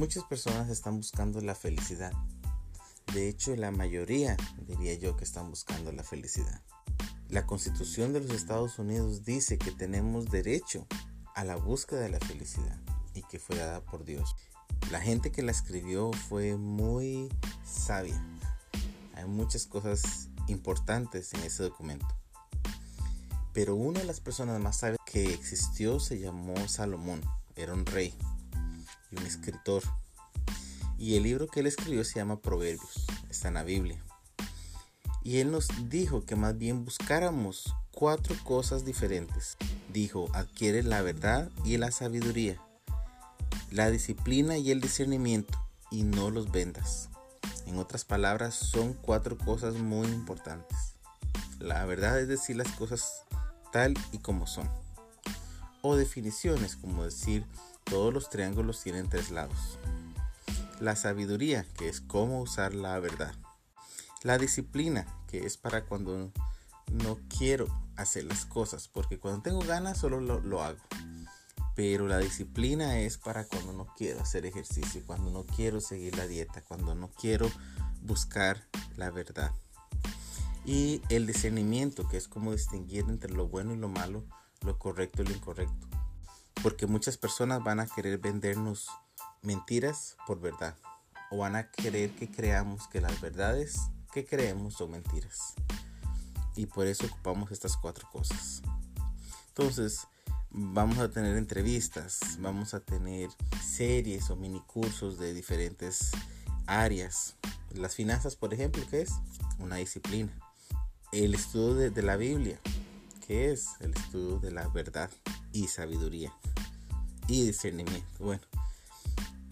Muchas personas están buscando la felicidad. De hecho, la mayoría diría yo que están buscando la felicidad. La constitución de los Estados Unidos dice que tenemos derecho a la búsqueda de la felicidad y que fue dada por Dios. La gente que la escribió fue muy sabia. Hay muchas cosas importantes en ese documento. Pero una de las personas más sabias que existió se llamó Salomón. Era un rey y un escritor. Y el libro que él escribió se llama Proverbios. Está en la Biblia. Y él nos dijo que más bien buscáramos cuatro cosas diferentes. Dijo, adquiere la verdad y la sabiduría, la disciplina y el discernimiento, y no los vendas. En otras palabras, son cuatro cosas muy importantes. La verdad es decir las cosas tal y como son. O definiciones como decir todos los triángulos tienen tres lados. La sabiduría, que es cómo usar la verdad. La disciplina, que es para cuando no quiero hacer las cosas, porque cuando tengo ganas solo lo, hago. Pero la disciplina es para cuando no quiero hacer ejercicio, cuando no quiero seguir la dieta, cuando no quiero buscar la verdad. Y el discernimiento, que es como distinguir entre lo bueno y lo malo, lo correcto y lo incorrecto. Porque muchas personas van a querer vendernos mentiras por verdad. O van a querer que creamos que las verdades que creemos son mentiras. Y por eso ocupamos estas cuatro cosas. Entonces, vamos a tener entrevistas, vamos a tener series o mini cursos de diferentes áreas. Las finanzas, por ejemplo, ¿qué es? Una disciplina. El estudio de, de la Biblia, ¿qué es? El estudio de la verdad y sabiduría y discernimiento. Bueno,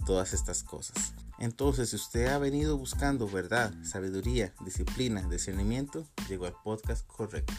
todas estas cosas. Entonces, si usted ha venido buscando verdad, sabiduría, disciplina, discernimiento, llegó al podcast correcto.